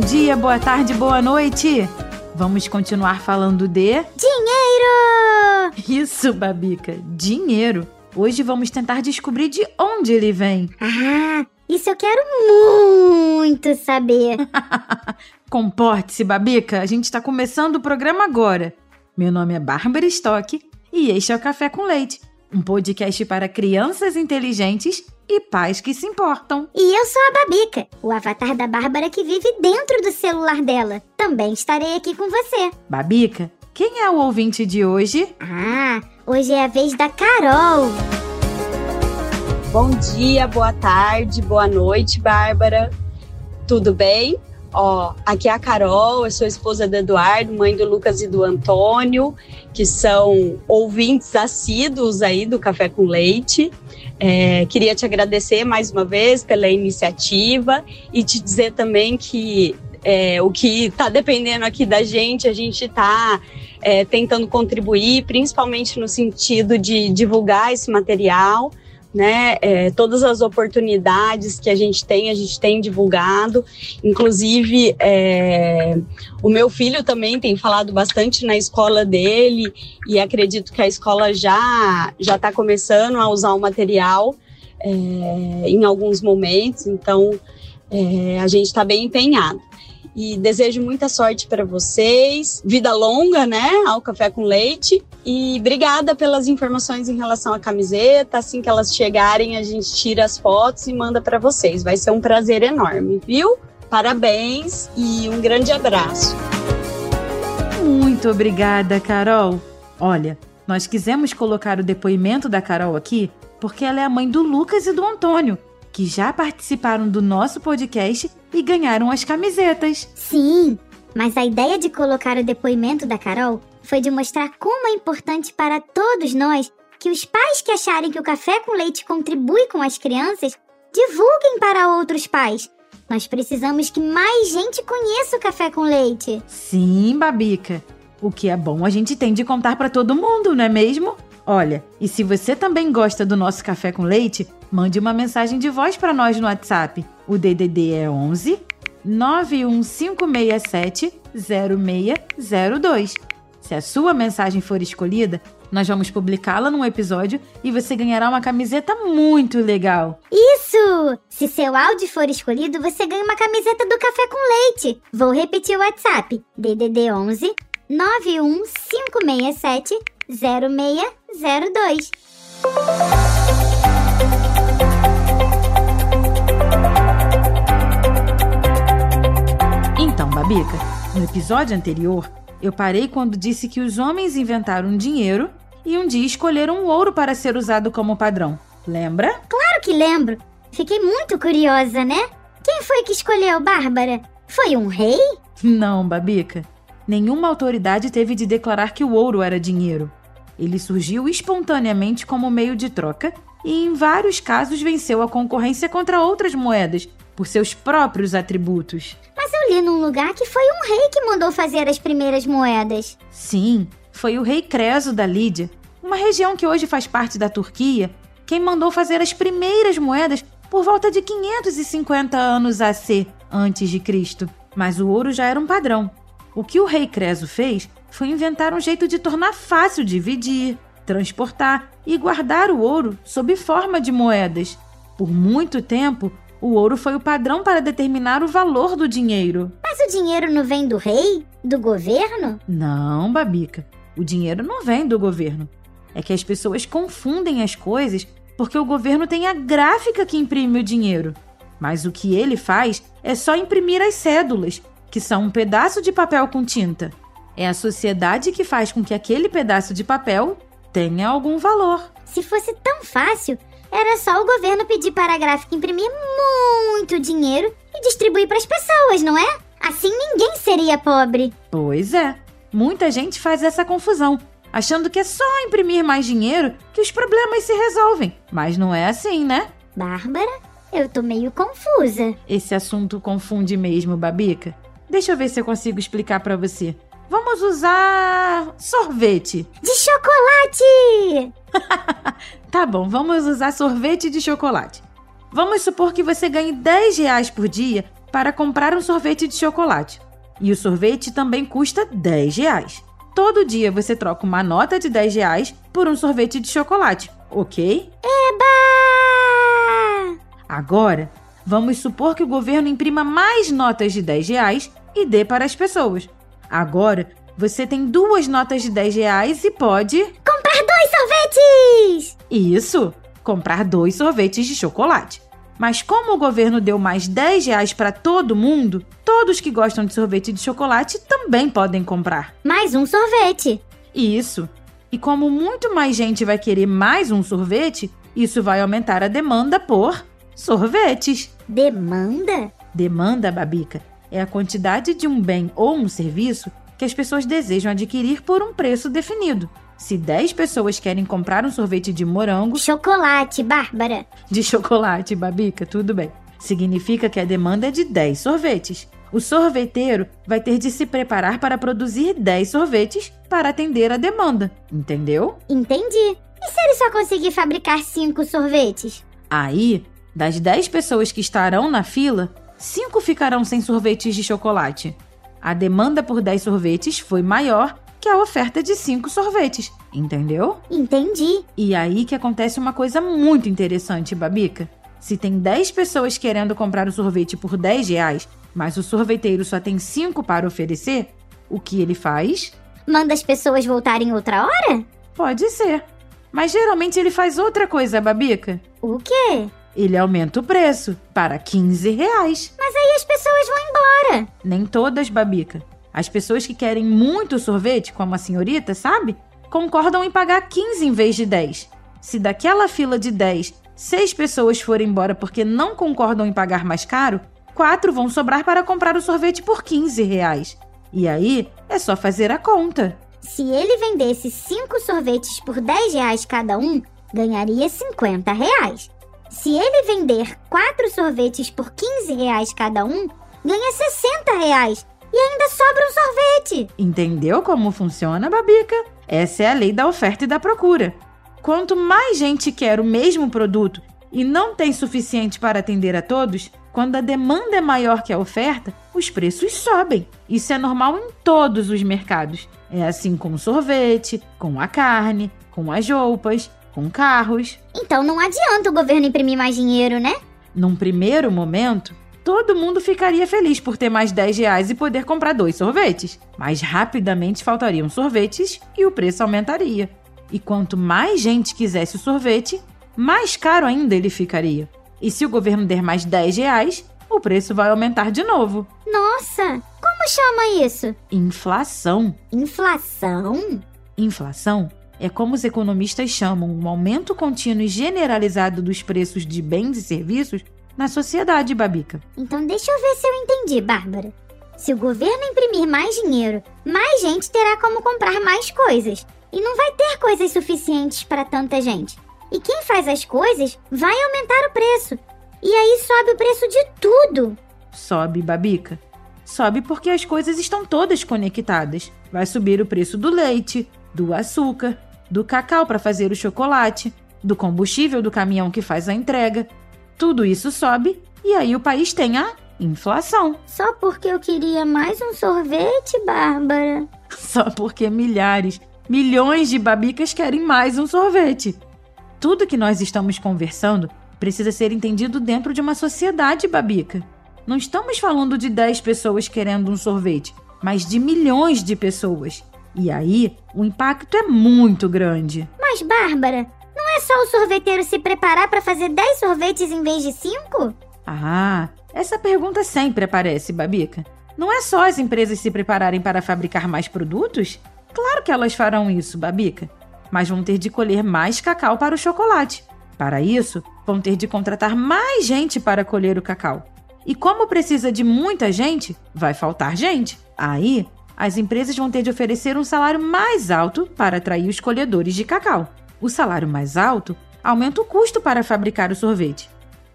Bom dia, boa tarde, boa noite. Vamos continuar falando de dinheiro. Isso, Babica, dinheiro. Hoje vamos tentar descobrir de onde ele vem. Ah, isso eu quero muito saber. Comporte-se, Babica. A gente está começando o programa agora. Meu nome é Bárbara Stock e este é o Café com Leite, um podcast para crianças inteligentes e pais que se importam. E eu sou a Babica, o avatar da Bárbara que vive dentro do celular dela. Também estarei aqui com você. Babica, quem é o ouvinte de hoje? Ah, hoje é a vez da Carol. Bom dia, boa tarde, boa noite, Bárbara. Tudo bem? Ó, aqui é a Carol, eu sou esposa do Eduardo, mãe do Lucas e do Antônio, que são ouvintes assíduos aí do Café com Leite. É, queria te agradecer mais uma vez pela iniciativa e te dizer também que é, o que está dependendo aqui da gente, a gente está é, tentando contribuir, principalmente no sentido de divulgar esse material né? É, todas as oportunidades que a gente tem, a gente tem divulgado. Inclusive, é, o meu filho também tem falado bastante na escola dele e acredito que a escola já já está começando a usar o material é, em alguns momentos. Então, é, a gente está bem empenhado e desejo muita sorte para vocês. Vida longa, né, ao café com leite. E obrigada pelas informações em relação à camiseta. Assim que elas chegarem, a gente tira as fotos e manda para vocês. Vai ser um prazer enorme, viu? Parabéns e um grande abraço. Muito obrigada, Carol. Olha, nós quisemos colocar o depoimento da Carol aqui porque ela é a mãe do Lucas e do Antônio, que já participaram do nosso podcast e ganharam as camisetas. Sim, mas a ideia de colocar o depoimento da Carol foi de mostrar como é importante para todos nós que os pais que acharem que o café com leite contribui com as crianças divulguem para outros pais. Nós precisamos que mais gente conheça o café com leite. Sim, Babica. O que é bom a gente tem de contar para todo mundo, não é mesmo? Olha, e se você também gosta do nosso café com leite, mande uma mensagem de voz para nós no WhatsApp. O DDD é 11 91567 0602. Se a sua mensagem for escolhida, nós vamos publicá-la num episódio e você ganhará uma camiseta muito legal. Isso! Se seu áudio for escolhido, você ganha uma camiseta do Café com Leite. Vou repetir o WhatsApp: DDD 11 91567 0602. Então, Babica, no episódio anterior, eu parei quando disse que os homens inventaram dinheiro e um dia escolheram o ouro para ser usado como padrão. Lembra? Claro que lembro. Fiquei muito curiosa, né? Quem foi que escolheu Bárbara? Foi um rei? Não, Babica. Nenhuma autoridade teve de declarar que o ouro era dinheiro. Ele surgiu espontaneamente como meio de troca e, em vários casos, venceu a concorrência contra outras moedas por seus próprios atributos. Mas eu li num lugar que foi um rei que mandou fazer as primeiras moedas. Sim, foi o rei Creso da Lídia, uma região que hoje faz parte da Turquia, quem mandou fazer as primeiras moedas por volta de 550 anos AC antes de Cristo. Mas o ouro já era um padrão. O que o rei Creso fez foi inventar um jeito de tornar fácil dividir, transportar e guardar o ouro sob forma de moedas. Por muito tempo, o ouro foi o padrão para determinar o valor do dinheiro. Mas o dinheiro não vem do rei? Do governo? Não, Babica. O dinheiro não vem do governo. É que as pessoas confundem as coisas porque o governo tem a gráfica que imprime o dinheiro. Mas o que ele faz é só imprimir as cédulas, que são um pedaço de papel com tinta. É a sociedade que faz com que aquele pedaço de papel tenha algum valor. Se fosse tão fácil, era só o governo pedir para a gráfica imprimir muito dinheiro e distribuir para as pessoas, não é? Assim ninguém seria pobre. Pois é. Muita gente faz essa confusão, achando que é só imprimir mais dinheiro que os problemas se resolvem. Mas não é assim, né? Bárbara, eu tô meio confusa. Esse assunto confunde mesmo, Babica. Deixa eu ver se eu consigo explicar para você. Vamos usar sorvete. De chocolate! tá bom, vamos usar sorvete de chocolate. Vamos supor que você ganhe 10 reais por dia para comprar um sorvete de chocolate. E o sorvete também custa 10 reais. Todo dia você troca uma nota de 10 reais por um sorvete de chocolate, ok? Eba! Agora, vamos supor que o governo imprima mais notas de 10 reais e dê para as pessoas. Agora, você tem duas notas de 10 reais e pode. Comprar dois sorvetes! Isso! Comprar dois sorvetes de chocolate. Mas como o governo deu mais 10 reais para todo mundo, todos que gostam de sorvete de chocolate também podem comprar. Mais um sorvete. Isso. E como muito mais gente vai querer mais um sorvete, isso vai aumentar a demanda por sorvetes. Demanda? Demanda, Babica, é a quantidade de um bem ou um serviço que as pessoas desejam adquirir por um preço definido. Se 10 pessoas querem comprar um sorvete de morango. Chocolate, Bárbara. De chocolate, Babica, tudo bem. Significa que a demanda é de 10 sorvetes. O sorveteiro vai ter de se preparar para produzir 10 sorvetes para atender a demanda. Entendeu? Entendi. E se ele só conseguir fabricar 5 sorvetes? Aí, das 10 pessoas que estarão na fila, 5 ficarão sem sorvetes de chocolate. A demanda por 10 sorvetes foi maior que a oferta de cinco sorvetes, entendeu? Entendi. E aí que acontece uma coisa muito interessante, Babica. Se tem 10 pessoas querendo comprar o sorvete por 10 reais, mas o sorveteiro só tem 5 para oferecer, o que ele faz? Manda as pessoas voltarem outra hora? Pode ser. Mas geralmente ele faz outra coisa, Babica. O quê? Ele aumenta o preço para 15 reais. Mas aí as pessoas vão embora. Nem todas, Babica. As pessoas que querem muito sorvete, como a senhorita, sabe? Concordam em pagar 15 em vez de 10. Se daquela fila de 10, 6 pessoas forem embora porque não concordam em pagar mais caro, 4 vão sobrar para comprar o sorvete por 15 reais. E aí é só fazer a conta. Se ele vendesse 5 sorvetes por 10 reais cada um, ganharia 50 reais. Se ele vender 4 sorvetes por 15 reais cada um, ganha 60 reais e ainda sobra um sorvete. Entendeu como funciona, Babica? Essa é a lei da oferta e da procura. Quanto mais gente quer o mesmo produto e não tem suficiente para atender a todos, quando a demanda é maior que a oferta, os preços sobem. Isso é normal em todos os mercados. É assim com o sorvete, com a carne, com as roupas, com carros. Então não adianta o governo imprimir mais dinheiro, né? Num primeiro momento, todo mundo ficaria feliz por ter mais 10 reais e poder comprar dois sorvetes. Mas rapidamente faltariam sorvetes e o preço aumentaria. E quanto mais gente quisesse o sorvete, mais caro ainda ele ficaria. E se o governo der mais 10 reais, o preço vai aumentar de novo. Nossa, como chama isso? Inflação. Inflação? Inflação é como os economistas chamam um aumento contínuo e generalizado dos preços de bens e serviços na sociedade, Babica. Então deixa eu ver se eu entendi, Bárbara. Se o governo imprimir mais dinheiro, mais gente terá como comprar mais coisas. E não vai ter coisas suficientes para tanta gente. E quem faz as coisas vai aumentar o preço. E aí sobe o preço de tudo. Sobe, Babica. Sobe porque as coisas estão todas conectadas. Vai subir o preço do leite, do açúcar, do cacau para fazer o chocolate, do combustível do caminhão que faz a entrega, tudo isso sobe e aí o país tem a inflação. Só porque eu queria mais um sorvete, Bárbara? Só porque milhares, milhões de babicas querem mais um sorvete. Tudo que nós estamos conversando precisa ser entendido dentro de uma sociedade, babica. Não estamos falando de 10 pessoas querendo um sorvete, mas de milhões de pessoas. E aí, o impacto é muito grande. Mas, Bárbara, não é só o sorveteiro se preparar para fazer 10 sorvetes em vez de 5? Ah, essa pergunta sempre aparece, Babica. Não é só as empresas se prepararem para fabricar mais produtos? Claro que elas farão isso, Babica. Mas vão ter de colher mais cacau para o chocolate. Para isso, vão ter de contratar mais gente para colher o cacau. E como precisa de muita gente, vai faltar gente. Aí, as empresas vão ter de oferecer um salário mais alto para atrair os colhedores de cacau o salário mais alto aumenta o custo para fabricar o sorvete.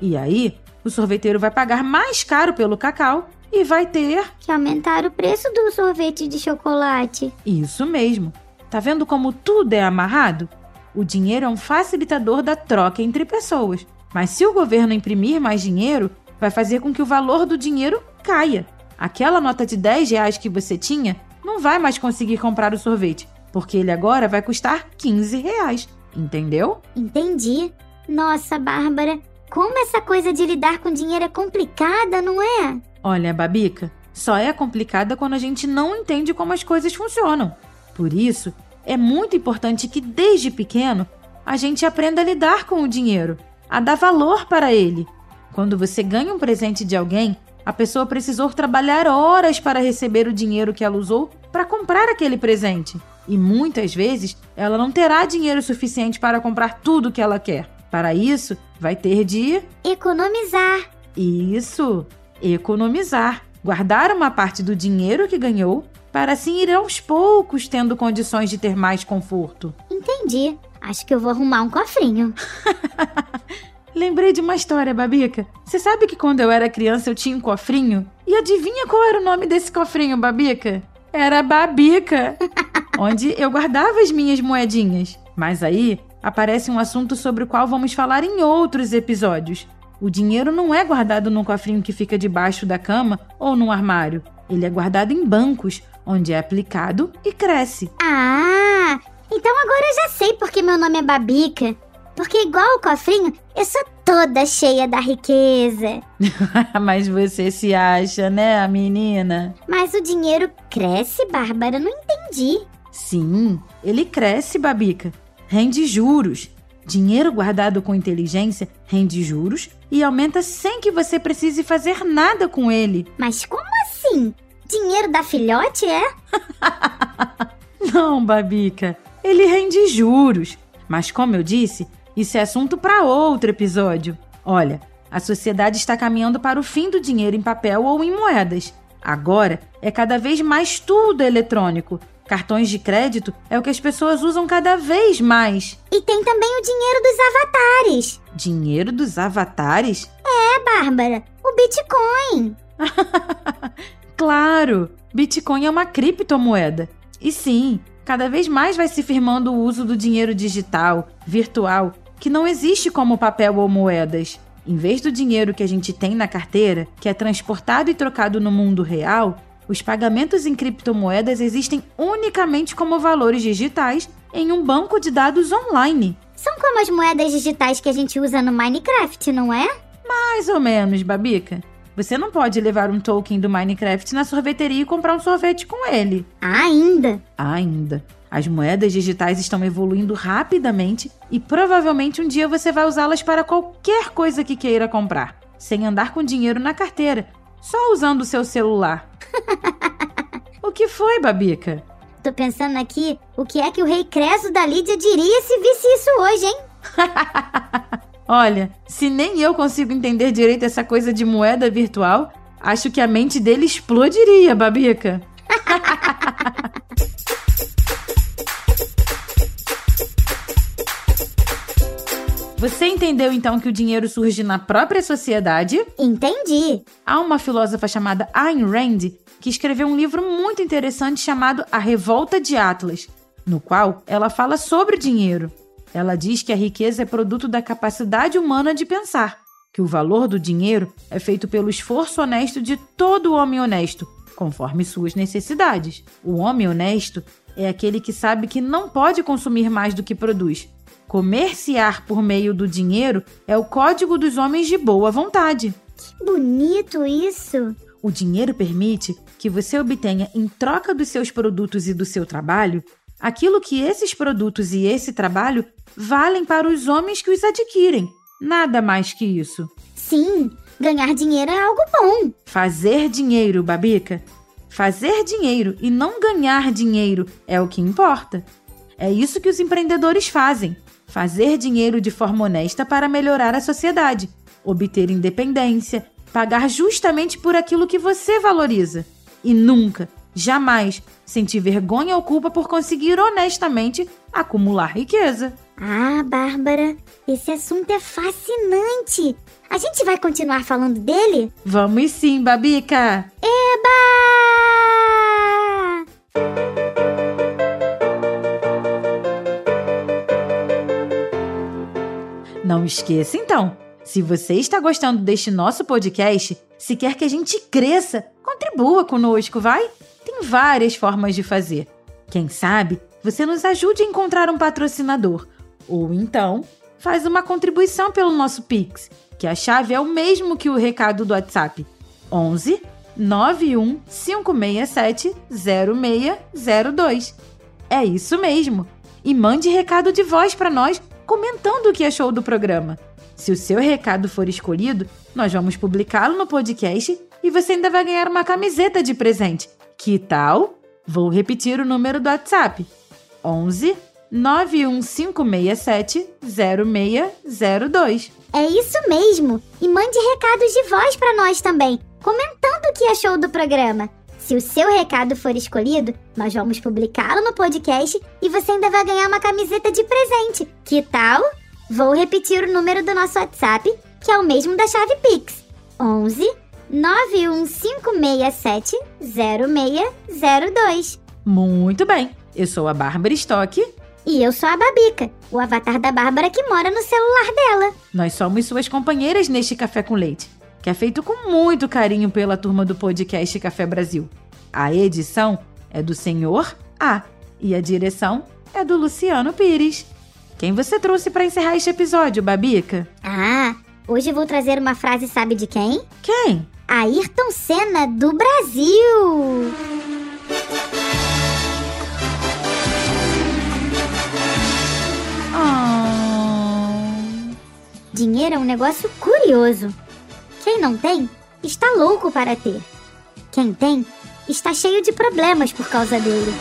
E aí, o sorveteiro vai pagar mais caro pelo cacau e vai ter que aumentar o preço do sorvete de chocolate. Isso mesmo. Tá vendo como tudo é amarrado? O dinheiro é um facilitador da troca entre pessoas. Mas se o governo imprimir mais dinheiro, vai fazer com que o valor do dinheiro caia. Aquela nota de 10 reais que você tinha não vai mais conseguir comprar o sorvete, porque ele agora vai custar 15 reais. Entendeu? Entendi. Nossa, Bárbara, como essa coisa de lidar com dinheiro é complicada, não é? Olha, Babica, só é complicada quando a gente não entende como as coisas funcionam. Por isso, é muito importante que desde pequeno a gente aprenda a lidar com o dinheiro, a dar valor para ele. Quando você ganha um presente de alguém, a pessoa precisou trabalhar horas para receber o dinheiro que ela usou para comprar aquele presente. E muitas vezes ela não terá dinheiro suficiente para comprar tudo que ela quer. Para isso, vai ter de economizar. Isso, economizar. Guardar uma parte do dinheiro que ganhou para assim ir aos poucos tendo condições de ter mais conforto. Entendi. Acho que eu vou arrumar um cofrinho. Lembrei de uma história, Babica. Você sabe que quando eu era criança eu tinha um cofrinho? E adivinha qual era o nome desse cofrinho, Babica? Era Babica, onde eu guardava as minhas moedinhas. Mas aí aparece um assunto sobre o qual vamos falar em outros episódios. O dinheiro não é guardado num cofrinho que fica debaixo da cama ou num armário. Ele é guardado em bancos, onde é aplicado e cresce. Ah, então agora eu já sei porque meu nome é Babica. Porque, igual o cofrinho, eu sou toda cheia da riqueza. Mas você se acha, né, menina? Mas o dinheiro cresce, Bárbara? Não entendi. Sim, ele cresce, Babica. Rende juros. Dinheiro guardado com inteligência rende juros e aumenta sem que você precise fazer nada com ele. Mas como assim? Dinheiro da filhote é? Não, Babica. Ele rende juros. Mas como eu disse, isso é assunto para outro episódio. Olha, a sociedade está caminhando para o fim do dinheiro em papel ou em moedas. Agora é cada vez mais tudo eletrônico. Cartões de crédito é o que as pessoas usam cada vez mais. E tem também o dinheiro dos avatares. Dinheiro dos avatares? É, Bárbara, o Bitcoin. claro, Bitcoin é uma criptomoeda. E sim, cada vez mais vai se firmando o uso do dinheiro digital, virtual que não existe como papel ou moedas. Em vez do dinheiro que a gente tem na carteira, que é transportado e trocado no mundo real, os pagamentos em criptomoedas existem unicamente como valores digitais em um banco de dados online. São como as moedas digitais que a gente usa no Minecraft, não é? Mais ou menos, Babica. Você não pode levar um token do Minecraft na sorveteria e comprar um sorvete com ele. Ainda? Ainda. As moedas digitais estão evoluindo rapidamente e provavelmente um dia você vai usá-las para qualquer coisa que queira comprar, sem andar com dinheiro na carteira, só usando o seu celular. o que foi, Babica? Tô pensando aqui o que é que o rei Creso da Lídia diria se visse isso hoje, hein? Olha, se nem eu consigo entender direito essa coisa de moeda virtual, acho que a mente dele explodiria, Babica. Você entendeu então que o dinheiro surge na própria sociedade? Entendi. Há uma filósofa chamada Ayn Rand que escreveu um livro muito interessante chamado A Revolta de Atlas, no qual ela fala sobre dinheiro. Ela diz que a riqueza é produto da capacidade humana de pensar, que o valor do dinheiro é feito pelo esforço honesto de todo homem honesto, conforme suas necessidades. O homem honesto é aquele que sabe que não pode consumir mais do que produz Comerciar por meio do dinheiro é o código dos homens de boa vontade. Que bonito isso! O dinheiro permite que você obtenha, em troca dos seus produtos e do seu trabalho, aquilo que esses produtos e esse trabalho valem para os homens que os adquirem. Nada mais que isso. Sim, ganhar dinheiro é algo bom. Fazer dinheiro, Babica. Fazer dinheiro e não ganhar dinheiro é o que importa. É isso que os empreendedores fazem fazer dinheiro de forma honesta para melhorar a sociedade, obter independência, pagar justamente por aquilo que você valoriza. E nunca, jamais, sentir vergonha ou culpa por conseguir honestamente acumular riqueza. Ah, Bárbara, esse assunto é fascinante. A gente vai continuar falando dele? Vamos sim, Babica! Eba! Não esqueça, então, Se você está gostando deste nosso podcast, se quer que a gente cresça, contribua conosco, vai? Tem várias formas de fazer. Quem sabe você nos ajude a encontrar um patrocinador. Ou então, faz uma contribuição pelo nosso Pix, que a chave é o mesmo que o recado do WhatsApp. 11 91 567 0602. É isso mesmo. E mande recado de voz para nós comentando o que achou do programa. Se o seu recado for escolhido, nós vamos publicá-lo no podcast e você ainda vai ganhar uma camiseta de presente. Que tal? Vou repetir o número do WhatsApp: 11 91567 0602. É isso mesmo! E mande recados de voz para nós também, comentando o que achou do programa. Se o seu recado for escolhido, nós vamos publicá-lo no podcast e você ainda vai ganhar uma camiseta de presente. Que tal? Vou repetir o número do nosso WhatsApp, que é o mesmo da chave Pix: 11 91567 0602. Muito bem. Eu sou a Bárbara Stock. E eu sou a Babica, o avatar da Bárbara que mora no celular dela. Nós somos suas companheiras neste Café com Leite, que é feito com muito carinho pela turma do podcast Café Brasil. A edição é do Senhor A e a direção é do Luciano Pires. Quem você trouxe para encerrar este episódio, Babica? Ah, hoje eu vou trazer uma frase, sabe de quem? Quem? Ayrton Senna do Brasil. Oh. Dinheiro é um negócio curioso. Quem não tem, está louco para ter. Quem tem, está cheio de problemas por causa dele.